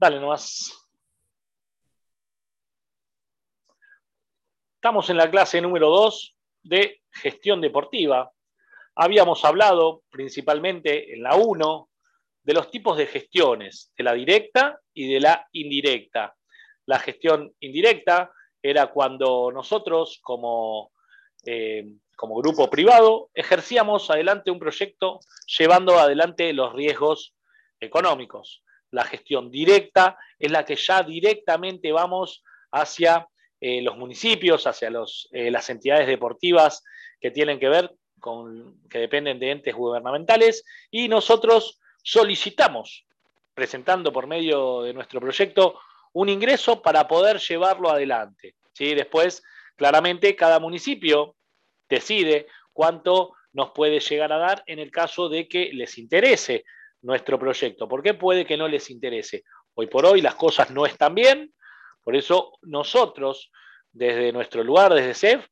Dale nomás. Estamos en la clase número 2 de gestión deportiva. Habíamos hablado principalmente en la 1 de los tipos de gestiones, de la directa y de la indirecta. La gestión indirecta era cuando nosotros como, eh, como grupo privado ejercíamos adelante un proyecto llevando adelante los riesgos económicos la gestión directa, es la que ya directamente vamos hacia eh, los municipios, hacia los, eh, las entidades deportivas que tienen que ver con, que dependen de entes gubernamentales, y nosotros solicitamos, presentando por medio de nuestro proyecto, un ingreso para poder llevarlo adelante. ¿sí? Después, claramente, cada municipio decide cuánto nos puede llegar a dar en el caso de que les interese nuestro proyecto. ¿Por qué puede que no les interese? Hoy por hoy las cosas no están bien, por eso nosotros, desde nuestro lugar, desde CEF,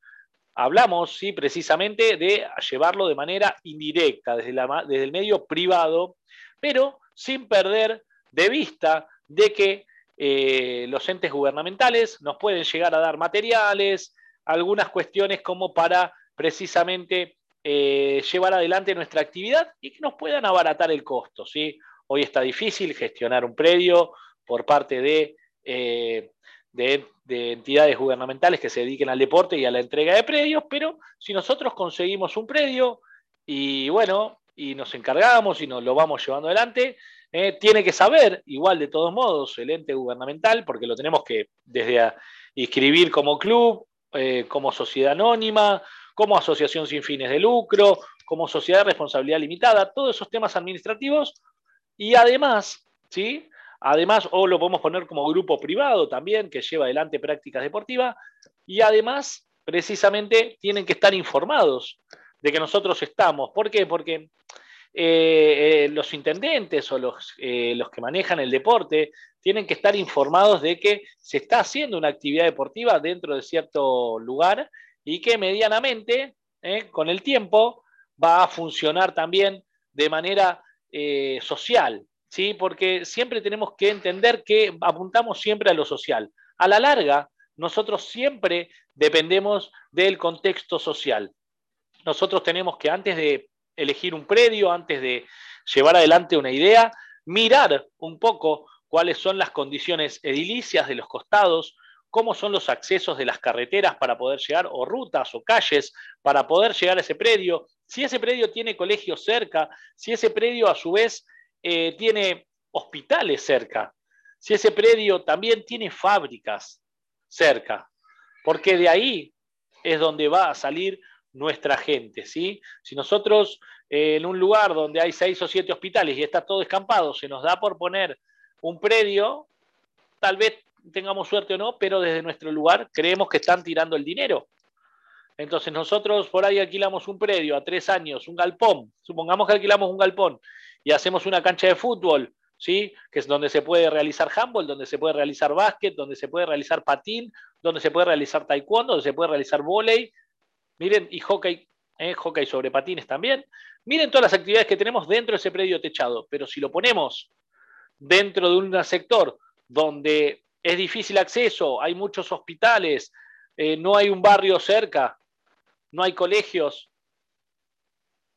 hablamos ¿sí? precisamente de llevarlo de manera indirecta, desde, el medio privado, pero sin perder de vista de que eh, los entes gubernamentales nos pueden llegar a dar materiales, algunas cuestiones como para precisamente eh, llevar adelante nuestra actividad y que nos puedan abaratar el costo. ¿sí? Hoy está difícil gestionar un predio por parte de, eh, de, entidades gubernamentales que se dediquen al deporte y a la entrega de predios, pero si nosotros conseguimos un predio y bueno, y nos encargamos y nos lo vamos llevando adelante, eh, tiene que saber, igual de todos modos, el ente gubernamental, porque lo tenemos que desde inscribir como club, como sociedad anónima, como asociación sin fines de lucro, como sociedad de responsabilidad limitada, todos esos temas administrativos y además, ¿sí? Además, o lo podemos poner como grupo privado también, que lleva adelante prácticas deportivas, y además, precisamente, tienen que estar informados de que nosotros estamos. ¿Por qué? Porque eh, eh, los intendentes o los, eh, los que manejan el deporte tienen que estar informados de que se está haciendo una actividad deportiva dentro de cierto lugar y que medianamente, eh, con el tiempo, va a funcionar también de manera eh, social, ¿sí? porque siempre tenemos que entender que apuntamos siempre a lo social. A la larga, nosotros siempre dependemos del contexto social. Nosotros tenemos que antes de elegir un predio, antes de llevar adelante una idea, mirar un poco cuáles son las condiciones edilicias de los costados, cómo son los accesos de las carreteras para poder llegar, o rutas o calles para poder llegar a ese predio, si ese predio tiene colegios cerca, si ese predio a su vez eh, tiene hospitales cerca, si ese predio también tiene fábricas cerca, porque de ahí es donde va a salir nuestra gente, ¿sí? Si nosotros eh, en un lugar donde hay seis o siete hospitales y está todo escampado, se nos da por poner un predio, tal vez tengamos suerte o no, pero desde nuestro lugar creemos que están tirando el dinero. Entonces nosotros por ahí alquilamos un predio a tres años, un galpón, supongamos que alquilamos un galpón y hacemos una cancha de fútbol, ¿sí? que es donde se puede realizar handball, donde se puede realizar básquet, donde se puede realizar patín, donde se puede realizar taekwondo, donde se puede realizar volei, miren, y hockey, ¿eh? hockey sobre patines también. Miren todas las actividades que tenemos dentro de ese predio techado, pero si lo ponemos dentro de un sector donde es difícil acceso, hay muchos hospitales, eh, no hay un barrio cerca, no hay colegios.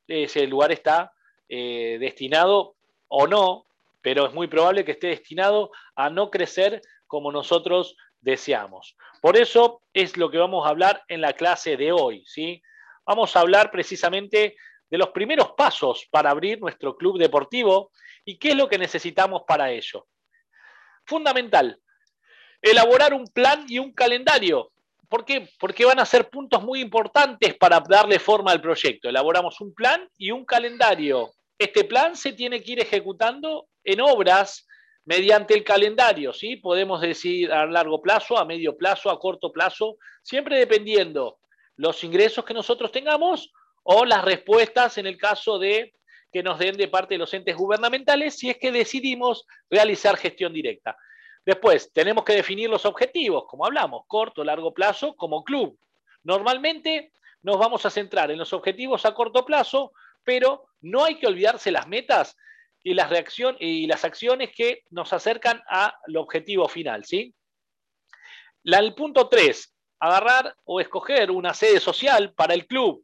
Ese lugar está eh, destinado o no, pero es muy probable que esté destinado a no crecer como nosotros deseamos. Por eso es lo que vamos a hablar en la clase de hoy. ¿sí? Vamos a hablar precisamente de los primeros pasos para abrir nuestro club deportivo y qué es lo que necesitamos para ello. Fundamental, elaborar un plan y un calendario. ¿Por qué? Porque van a ser puntos muy importantes para darle forma al proyecto. Elaboramos un plan y un calendario. Este plan se tiene que ir ejecutando en obras mediante el calendario, ¿sí? Podemos decir a largo plazo, a medio plazo, a corto plazo, siempre dependiendo los ingresos que nosotros tengamos o las respuestas en el caso de que nos den de parte de los entes gubernamentales si es que decidimos realizar gestión directa. Después, tenemos que definir los objetivos, como hablamos, corto, largo plazo, como club. Normalmente nos vamos a centrar en los objetivos a corto plazo, pero no hay que olvidarse las metas y las, y las acciones que nos acercan al objetivo final. ¿sí? el punto 3, agarrar o escoger una sede social para el club.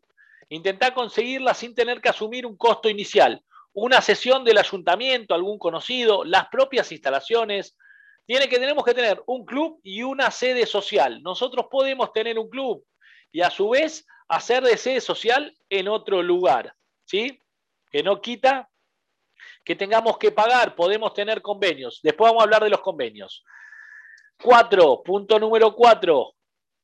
Intentar conseguirla sin tener que asumir un costo inicial. Una sesión del ayuntamiento, algún conocido, las propias instalaciones. Tiene que, tenemos que tener un club y una sede social. Nosotros podemos tener un club y a su vez hacer de sede social en otro lugar. ¿Sí? Que no quita que tengamos que pagar, podemos tener convenios. Después vamos a hablar de los convenios. Cuatro, punto número cuatro,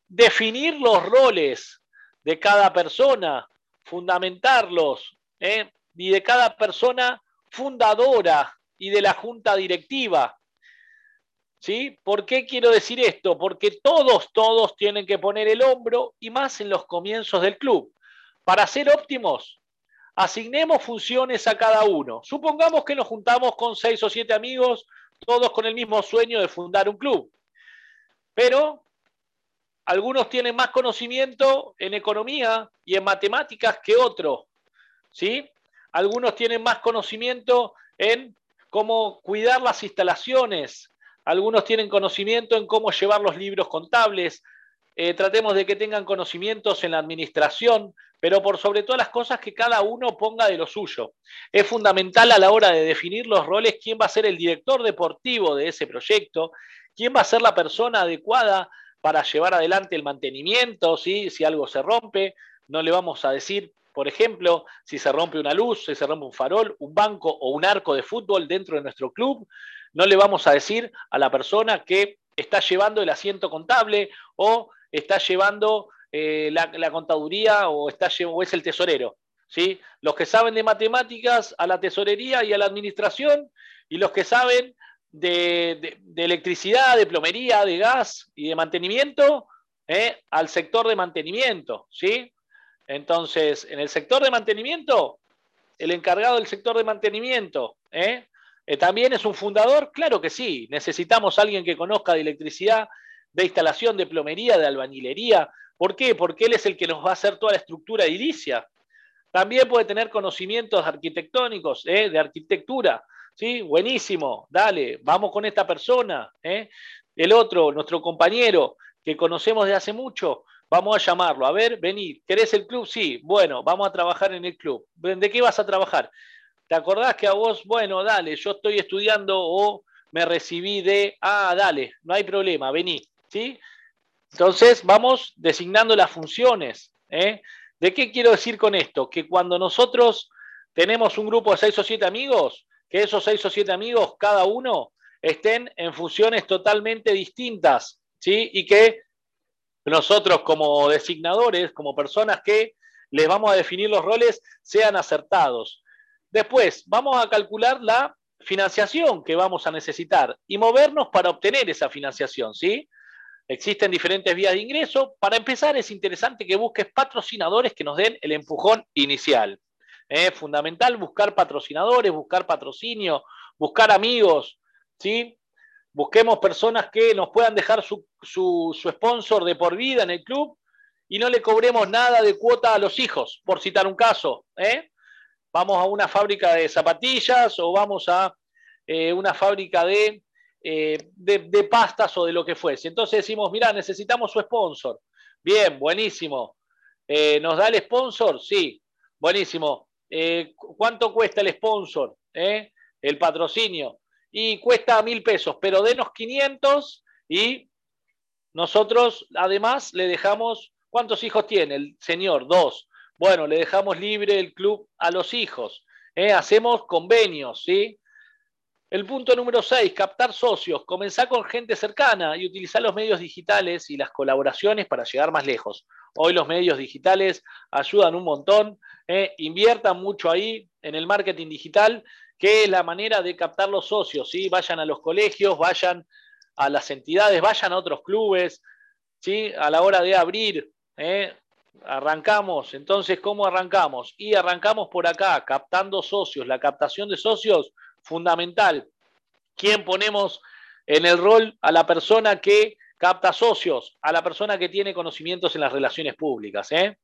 definir los roles de cada persona, fundamentarlos, ¿eh? y de cada persona fundadora y de la junta directiva. ¿Sí? ¿Por qué quiero decir esto? Porque todos, todos tienen que poner el hombro y más en los comienzos del club. Para ser óptimos, asignemos funciones a cada uno. Supongamos que nos juntamos con seis o siete amigos, todos con el mismo sueño de fundar un club. Pero algunos tienen más conocimiento en economía y en matemáticas que otros. ¿sí? Algunos tienen más conocimiento en cómo cuidar las instalaciones. Algunos tienen conocimiento en cómo llevar los libros contables. Eh, tratemos de que tengan conocimientos en la administración, pero por sobre todas las cosas que cada uno ponga de lo suyo. Es fundamental a la hora de definir los roles quién va a ser el director deportivo de ese proyecto, quién va a ser la persona adecuada para llevar adelante el mantenimiento, si algo se rompe. No le vamos a decir, por ejemplo, si se rompe una luz, si se rompe un farol, un banco o un arco de fútbol dentro de nuestro club. No le vamos a decir a la persona que está llevando el asiento contable o está llevando eh, la, contaduría o, está, es el tesorero. ¿sí? Los que saben de matemáticas a la tesorería y a la administración y los que saben de, electricidad, de plomería, de gas y de mantenimiento ¿eh? al sector de mantenimiento. ¿sí? Entonces, en el sector de mantenimiento, el encargado del sector de mantenimiento, ¿eh? ¿También es un fundador? Claro que sí. Necesitamos a alguien que conozca de electricidad, de instalación, de plomería, de albañilería. ¿Por qué? Porque él es el que nos va a hacer toda la estructura edilicia. También puede tener conocimientos arquitectónicos, ¿eh? de arquitectura. ¿sí? Buenísimo, dale, vamos con esta persona. ¿eh? El otro, nuestro compañero, que conocemos de hace mucho, vamos a llamarlo. A ver, vení, ¿querés el club? Sí, bueno, vamos a trabajar en el club. ¿De qué vas a trabajar? ¿Te acordás que a vos, bueno, dale, yo estoy estudiando o me recibí de, ah, dale, no hay problema, vení. ¿sí? Entonces vamos designando las funciones. ¿eh? ¿De qué quiero decir con esto? Que cuando nosotros tenemos un grupo de seis o siete amigos, que esos seis o siete amigos, cada uno, estén en funciones totalmente distintas, ¿sí? Y que nosotros como designadores, como personas que les vamos a definir los roles, sean acertados. Después, vamos a calcular la financiación que vamos a necesitar y movernos para obtener esa financiación, ¿sí? Existen diferentes vías de ingreso. Para empezar, es interesante que busques patrocinadores que nos den el empujón inicial. Es fundamental buscar patrocinadores, buscar patrocinio, buscar amigos, ¿sí? Busquemos personas que nos puedan dejar su, su, sponsor de por vida en el club y no le cobremos nada de cuota a los hijos, por citar un caso. ¿eh? Vamos a una fábrica de zapatillas o vamos a eh, una fábrica de eh, de, pastas o de lo que fuese. Entonces decimos, mira, necesitamos su sponsor. Bien, buenísimo. ¿Nos da el sponsor? Sí, buenísimo. ¿Cuánto cuesta el sponsor? El patrocinio. Y cuesta mil pesos, pero denos 500 y nosotros además le dejamos, ¿cuántos hijos tiene el señor? Dos. Bueno, le dejamos libre el club a los hijos. Hacemos convenios, ¿sí? El punto número 6, captar socios. Comenzar con gente cercana y utilizar los medios digitales y las colaboraciones para llegar más lejos. Hoy los medios digitales ayudan un montón. Eh, inviertan mucho ahí en el marketing digital, que es la manera de captar los socios. ¿sí? Vayan a los colegios, vayan a las entidades, vayan a otros clubes. ¿sí? A la hora de abrir, eh, arrancamos. Entonces, ¿cómo arrancamos? Y arrancamos por acá, captando socios. La captación de socios fundamental. ¿Quién ponemos en el rol a la persona que capta socios, a la persona que tiene conocimientos en las relaciones públicas? ¿eh?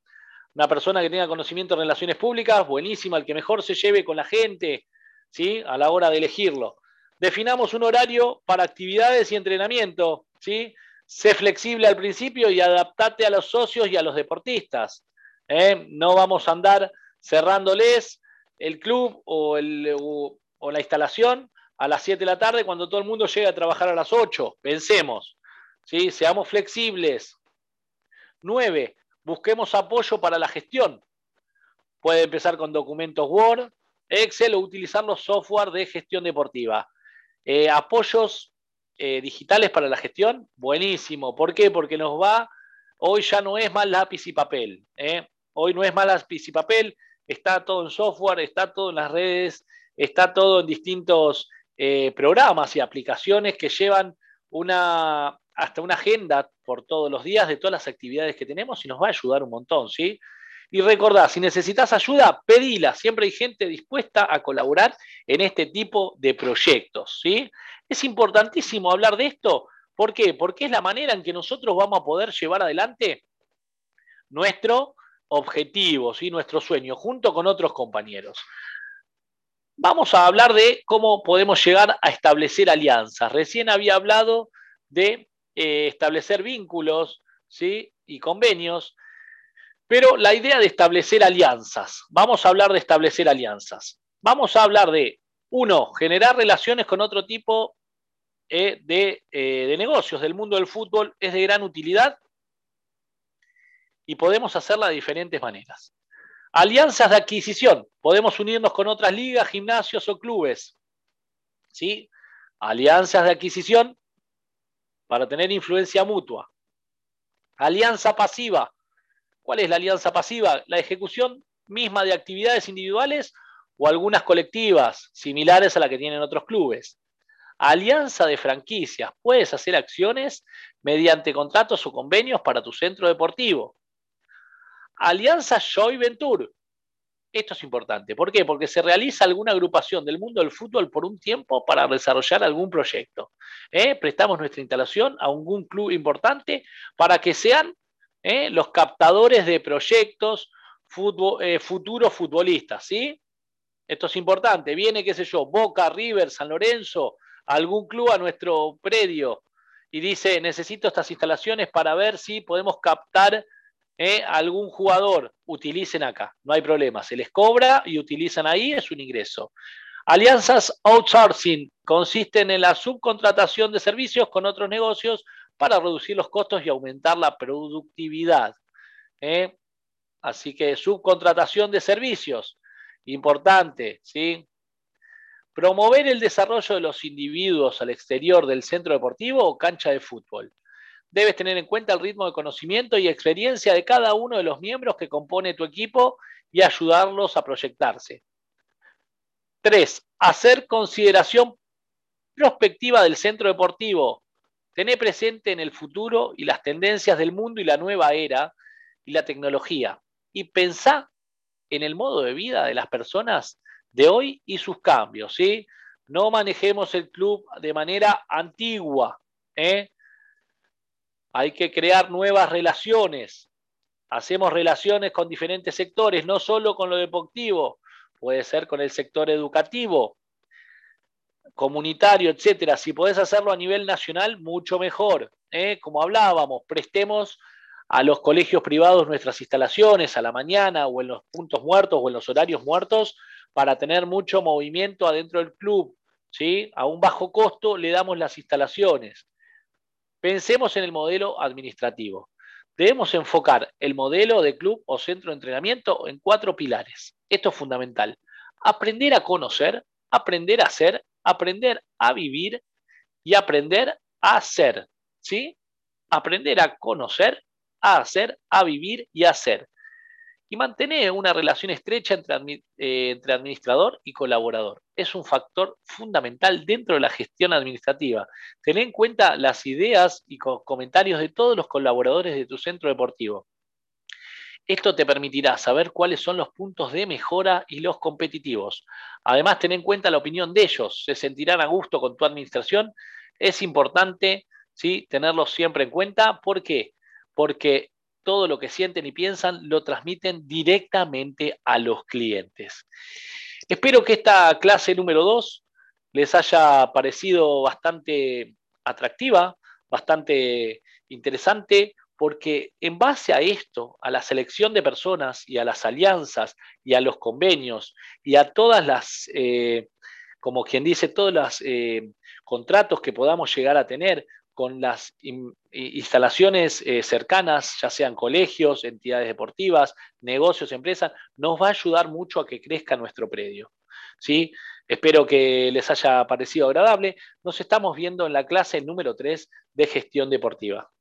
Una persona que tenga conocimiento en relaciones públicas, buenísima, el que mejor se lleve con la gente, ¿sí? A la hora de elegirlo. Definamos un horario para actividades y entrenamiento, ¿sí? Sé flexible al principio y adaptate a los socios y a los deportistas. ¿eh? No vamos a andar cerrándoles el club o, o la instalación a las 7 de la tarde cuando todo el mundo llega a trabajar a las 8. Pensemos, ¿sí? seamos flexibles. 9. Busquemos apoyo para la gestión. Puede empezar con documentos Word, Excel o utilizar los software de gestión deportiva. Eh, apoyos eh, digitales para la gestión, buenísimo. ¿Por qué? Porque nos va, hoy ya no es más lápiz y papel. ¿eh? Hoy no es más lápiz y papel, está todo en software, está todo en las redes, está todo en distintos programas y aplicaciones que llevan una, hasta una agenda por todos los días de todas las actividades que tenemos y nos va a ayudar un montón, ¿sí? Y recordá, si necesitas ayuda, pedila. Siempre hay gente dispuesta a colaborar en este tipo de proyectos. ¿sí? Es importantísimo hablar de esto. ¿Por qué? Porque es la manera en que nosotros vamos a poder llevar adelante nuestro objetivo, ¿sí? nuestro sueño, junto con otros compañeros. Vamos a hablar de cómo podemos llegar a establecer alianzas. Recién había hablado de eh, establecer vínculos ¿sí? y convenios. Pero la idea de establecer alianzas, vamos a hablar de establecer alianzas. Vamos a hablar de, uno, generar relaciones con otro tipo eh, de, eh, de negocios del mundo del fútbol es de gran utilidad y podemos hacerla de diferentes maneras. Alianzas de adquisición. Podemos unirnos con otras ligas, gimnasios o clubes. ¿Sí? Alianzas de adquisición para tener influencia mutua. Alianza pasiva. ¿Cuál es la alianza pasiva? La ejecución misma de actividades individuales o algunas colectivas similares a la que tienen otros clubes. Alianza de franquicias. Puedes hacer acciones mediante contratos o convenios para tu centro deportivo. Alianza Joy Venture. Esto es importante. ¿Por qué? Porque se realiza alguna agrupación del mundo del fútbol por un tiempo para desarrollar algún proyecto. ¿Eh? Prestamos nuestra instalación a algún club importante para que sean ¿eh? los captadores de proyectos eh, futuros futbolistas, ¿sí? Esto es importante. Viene, qué sé yo, Boca, River, San Lorenzo, algún club a nuestro predio y dice, necesito estas instalaciones para ver si podemos captar ¿eh? algún jugador. Utilicen acá, no hay problema. Se les cobra y utilizan ahí, es un ingreso. Alianzas outsourcing consisten en la subcontratación de servicios con otros negocios para reducir los costos y aumentar la productividad. ¿eh? Así que subcontratación de servicios, importante, ¿sí? Promover el desarrollo de los individuos al exterior del centro deportivo o cancha de fútbol. Debes tener en cuenta el ritmo de conocimiento y experiencia de cada uno de los miembros que compone tu equipo y ayudarlos a proyectarse. Tres, hacer consideración prospectiva del centro deportivo. Tené presente en el futuro y las tendencias del mundo y la nueva era y la tecnología. Y pensá en el modo de vida de las personas de hoy y sus cambios. ¿sí? No manejemos el club de manera antigua. ¿eh? Hay que crear nuevas relaciones. Hacemos relaciones con diferentes sectores, no solo con lo deportivo, puede ser con el sector educativo, comunitario, etcétera. Si podés hacerlo a nivel nacional, mucho mejor. ¿eh? Como hablábamos, prestemos a los colegios privados nuestras instalaciones a la mañana o en los puntos muertos o en los horarios muertos para tener mucho movimiento adentro del club. ¿sí? A un bajo costo le damos las instalaciones. Pensemos en el modelo administrativo. Debemos enfocar el modelo de club o centro de entrenamiento en cuatro pilares. Esto es fundamental. Aprender a conocer, aprender a hacer, aprender a vivir y aprender a hacer. ¿Sí? Aprender a conocer, a hacer, a vivir y a hacer. Y mantener una relación estrecha entre, eh, entre administrador y colaborador. Es un factor fundamental dentro de la gestión administrativa. Ten en cuenta las ideas y comentarios de todos los colaboradores de tu centro deportivo. Esto te permitirá saber cuáles son los puntos de mejora y los competitivos. Además, ten en cuenta la opinión de ellos. Se sentirán a gusto con tu administración. Es importante ¿sí? tenerlos siempre en cuenta. ¿Por qué? Porque todo lo que sienten y piensan lo transmiten directamente a los clientes. Espero que esta clase número 2 les haya parecido bastante atractiva, bastante interesante, porque en base a esto, a la selección de personas y a las alianzas y a los convenios y a todas las, eh, como quien dice, todos los eh, contratos que podamos llegar a tener con las instalaciones eh, cercanas, ya sean colegios, entidades deportivas, negocios, empresas, nos va a ayudar mucho a que crezca nuestro predio. ¿sí? Espero que les haya parecido agradable. Nos estamos viendo en la clase número 3 de gestión deportiva.